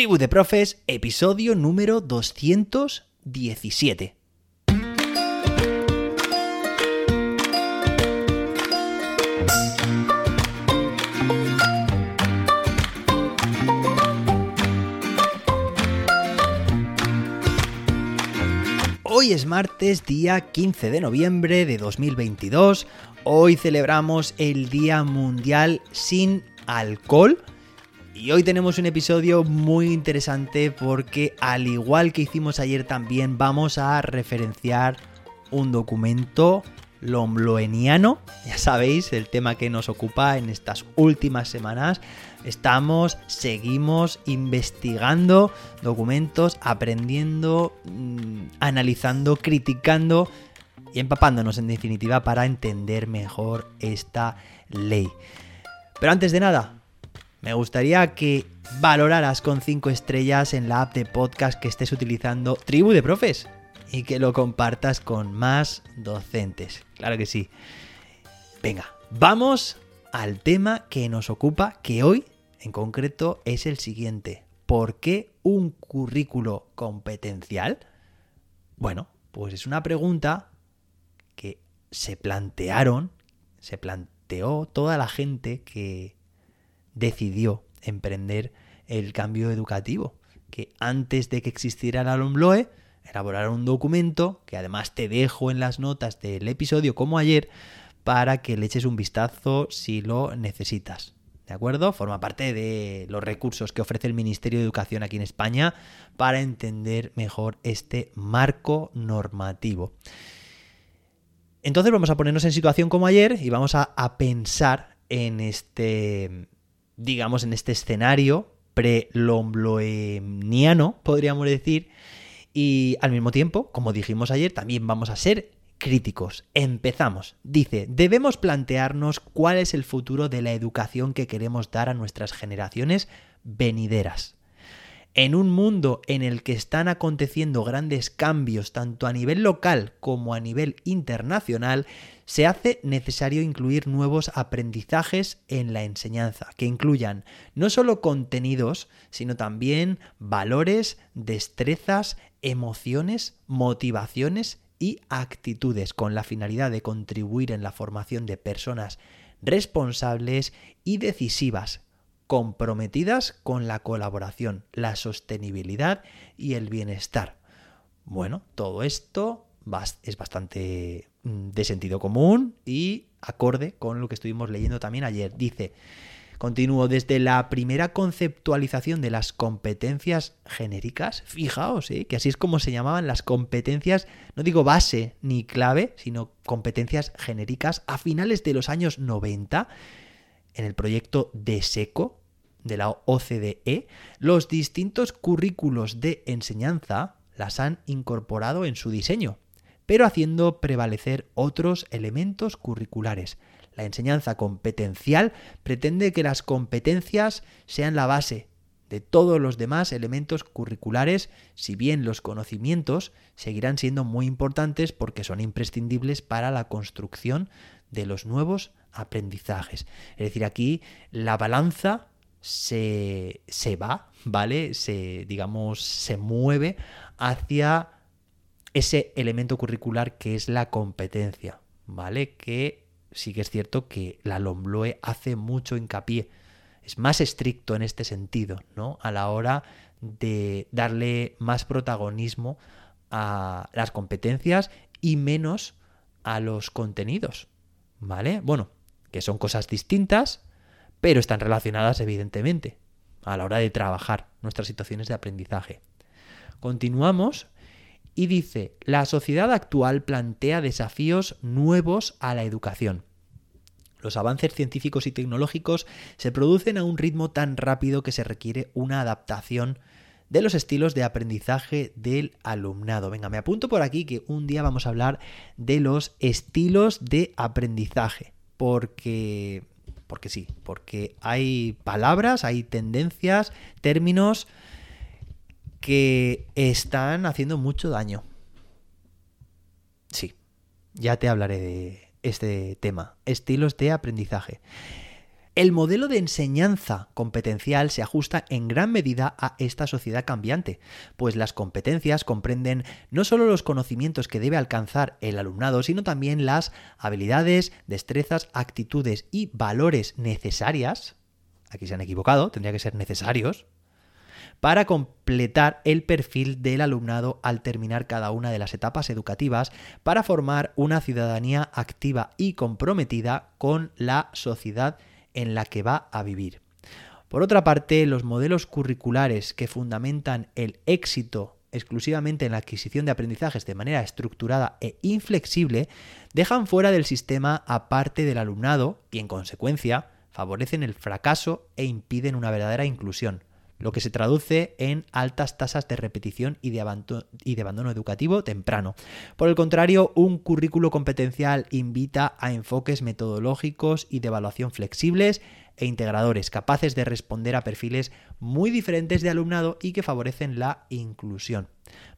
Tribu de Profes, episodio número 217. Hoy es martes, día 15 de noviembre de 2022. Hoy celebramos el Día Mundial sin Alcohol. Y hoy tenemos un episodio muy interesante porque al igual que hicimos ayer también vamos a referenciar un documento lombloeniano, ya sabéis, el tema que nos ocupa en estas últimas semanas. Estamos, seguimos investigando documentos, aprendiendo, mm, analizando, criticando y empapándonos en definitiva para entender mejor esta ley. Pero antes de nada, me gustaría que valoraras con 5 estrellas en la app de podcast que estés utilizando Tribu de Profes y que lo compartas con más docentes. Claro que sí. Venga, vamos al tema que nos ocupa, que hoy en concreto es el siguiente. ¿Por qué un currículo competencial? Bueno, pues es una pregunta que se plantearon, se planteó toda la gente que decidió emprender el cambio educativo, que antes de que existiera la LOMLOE, elaborar un documento, que además te dejo en las notas del episodio como ayer, para que le eches un vistazo si lo necesitas. ¿De acuerdo? Forma parte de los recursos que ofrece el Ministerio de Educación aquí en España para entender mejor este marco normativo. Entonces vamos a ponernos en situación como ayer y vamos a pensar en este digamos, en este escenario pre-lombloeniano, podríamos decir, y al mismo tiempo, como dijimos ayer, también vamos a ser críticos. Empezamos. Dice, debemos plantearnos cuál es el futuro de la educación que queremos dar a nuestras generaciones venideras. En un mundo en el que están aconteciendo grandes cambios tanto a nivel local como a nivel internacional, se hace necesario incluir nuevos aprendizajes en la enseñanza, que incluyan no solo contenidos, sino también valores, destrezas, emociones, motivaciones y actitudes, con la finalidad de contribuir en la formación de personas responsables y decisivas, comprometidas con la colaboración, la sostenibilidad y el bienestar. Bueno, todo esto es bastante mm, de sentido común y acorde con lo que estuvimos leyendo también ayer. Dice, continúo, desde la primera conceptualización de las competencias genéricas, fijaos, ¿eh? que así es como se llamaban las competencias, no digo base ni clave, sino competencias genéricas a finales de los años 90, en el proyecto de SECO, de la OCDE, los distintos currículos de enseñanza las han incorporado en su diseño pero haciendo prevalecer otros elementos curriculares. La enseñanza competencial pretende que las competencias sean la base de todos los demás elementos curriculares, si bien los conocimientos seguirán siendo muy importantes porque son imprescindibles para la construcción de los nuevos aprendizajes. Es decir, aquí la balanza se, se va, ¿vale? Se, digamos, se mueve hacia ese elemento curricular que es la competencia, ¿vale? Que sí que es cierto que la LOMBLOE hace mucho hincapié, es más estricto en este sentido, ¿no? A la hora de darle más protagonismo a las competencias y menos a los contenidos, ¿vale? Bueno, que son cosas distintas, pero están relacionadas evidentemente a la hora de trabajar nuestras situaciones de aprendizaje. Continuamos y dice, la sociedad actual plantea desafíos nuevos a la educación. Los avances científicos y tecnológicos se producen a un ritmo tan rápido que se requiere una adaptación de los estilos de aprendizaje del alumnado. Venga, me apunto por aquí que un día vamos a hablar de los estilos de aprendizaje, porque porque sí, porque hay palabras, hay tendencias, términos que están haciendo mucho daño. Sí, ya te hablaré de este tema, estilos de aprendizaje. El modelo de enseñanza competencial se ajusta en gran medida a esta sociedad cambiante, pues las competencias comprenden no solo los conocimientos que debe alcanzar el alumnado, sino también las habilidades, destrezas, actitudes y valores necesarias, aquí se han equivocado, tendría que ser necesarios, para completar el perfil del alumnado al terminar cada una de las etapas educativas para formar una ciudadanía activa y comprometida con la sociedad en la que va a vivir. Por otra parte, los modelos curriculares que fundamentan el éxito exclusivamente en la adquisición de aprendizajes de manera estructurada e inflexible dejan fuera del sistema a parte del alumnado y en consecuencia favorecen el fracaso e impiden una verdadera inclusión lo que se traduce en altas tasas de repetición y de, abandono, educativo temprano. Por el contrario, un currículo competencial invita a enfoques metodológicos y de evaluación flexibles e integradores, capaces de responder a perfiles muy diferentes de alumnado y que favorecen la inclusión.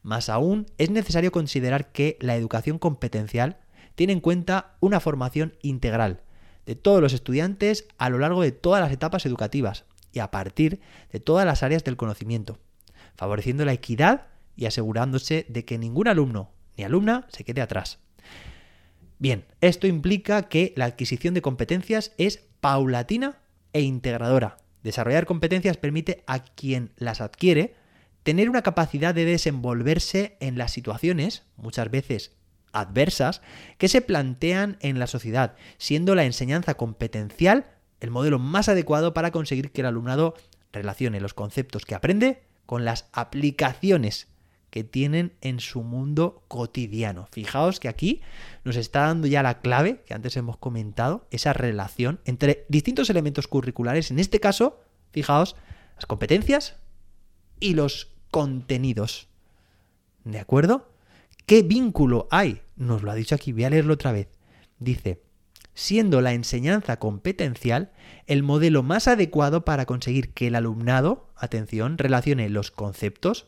Más aún, es necesario considerar que la educación competencial tiene en cuenta una formación integral de todos los estudiantes a lo largo de todas las etapas educativas, y a partir de todas las áreas del conocimiento, favoreciendo la equidad y asegurándose de que ningún alumno ni alumna se quede atrás. Bien, esto implica que la adquisición de competencias es paulatina e integradora. Desarrollar competencias permite a quien las adquiere tener una capacidad de desenvolverse en las situaciones, muchas veces adversas, que se plantean en la sociedad, siendo la enseñanza competencial el modelo más adecuado para conseguir que el alumnado relacione los conceptos que aprende con las aplicaciones que tienen en su mundo cotidiano. Fijaos que aquí nos está dando ya la clave que antes hemos comentado, esa relación entre distintos elementos curriculares, en este caso, fijaos, las competencias y los contenidos. ¿De acuerdo? ¿Qué vínculo hay? Nos lo ha dicho aquí, voy a leerlo otra vez. Dice, siendo la enseñanza competencial el modelo más adecuado para conseguir que el alumnado, atención, relacione los conceptos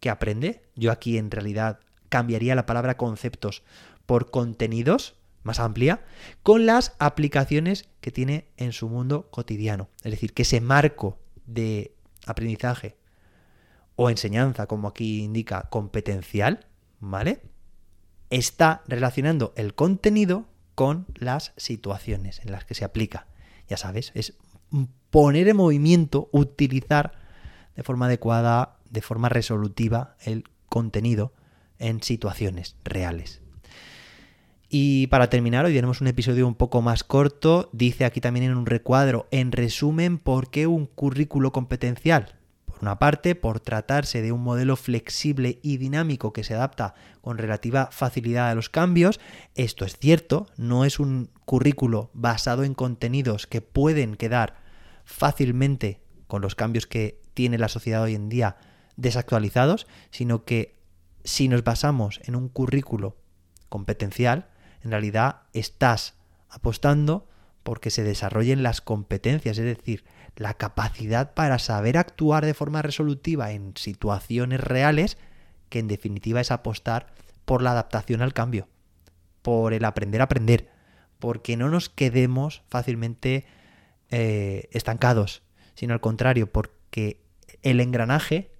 que aprende. Yo aquí en realidad cambiaría la palabra conceptos por contenidos, más amplia, con las aplicaciones que tiene en su mundo cotidiano. Es decir, que ese marco de aprendizaje o enseñanza, como aquí indica, competencial, ¿vale? Está relacionando el contenido con las situaciones en las que se aplica. Ya sabes, es poner en movimiento, utilizar de forma adecuada, de forma resolutiva el contenido en situaciones reales. Y para terminar, hoy tenemos un episodio un poco más corto. Dice aquí también en un recuadro, en resumen, ¿por qué un currículo competencial? Una parte, por tratarse de un modelo flexible y dinámico que se adapta con relativa facilidad a los cambios. Esto es cierto, no es un currículo basado en contenidos que pueden quedar fácilmente con los cambios que tiene la sociedad hoy en día desactualizados, sino que si nos basamos en un currículo competencial, en realidad estás apostando porque se desarrollen las competencias, es decir, la capacidad para saber actuar de forma resolutiva en situaciones reales, que en definitiva es apostar por la adaptación al cambio, por el aprender a aprender, porque no nos quedemos fácilmente eh, estancados, sino al contrario, porque el engranaje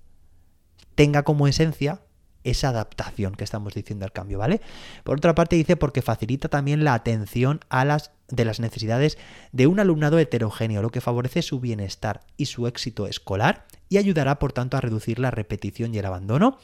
tenga como esencia esa adaptación que estamos diciendo al cambio, ¿vale? Por otra parte dice porque facilita también la atención a las de las necesidades de un alumnado heterogéneo, lo que favorece su bienestar y su éxito escolar y ayudará por tanto a reducir la repetición y el abandono.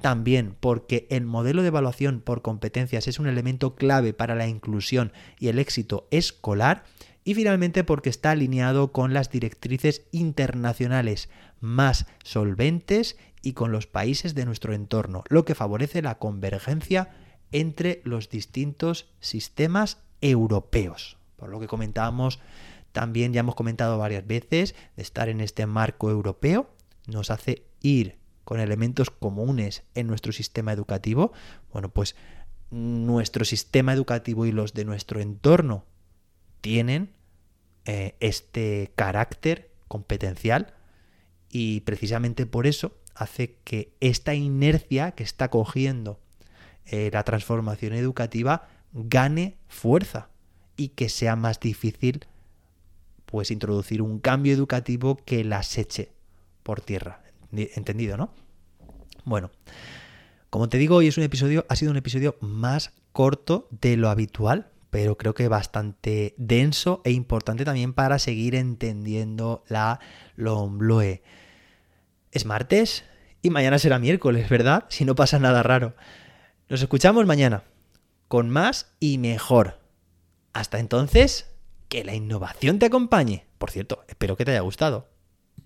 También porque el modelo de evaluación por competencias es un elemento clave para la inclusión y el éxito escolar. Y finalmente porque está alineado con las directrices internacionales más solventes y con los países de nuestro entorno, lo que favorece la convergencia entre los distintos sistemas europeos. Por lo que comentábamos, también ya hemos comentado varias veces, de estar en este marco europeo nos hace ir con elementos comunes en nuestro sistema educativo. Bueno, pues nuestro sistema educativo y los de nuestro entorno tienen eh, este carácter competencial y precisamente por eso hace que esta inercia que está cogiendo eh, la transformación educativa gane fuerza y que sea más difícil pues introducir un cambio educativo que las eche por tierra. ¿Entendido, no? Bueno, como te digo, hoy es un episodio, ha sido un episodio más corto de lo habitual, pero creo que bastante denso e importante también para seguir entendiendo la Lombloe. Es martes y mañana será miércoles, ¿verdad? Si no pasa nada raro. Nos escuchamos mañana, con más y mejor. Hasta entonces, que la innovación te acompañe. Por cierto, espero que te haya gustado.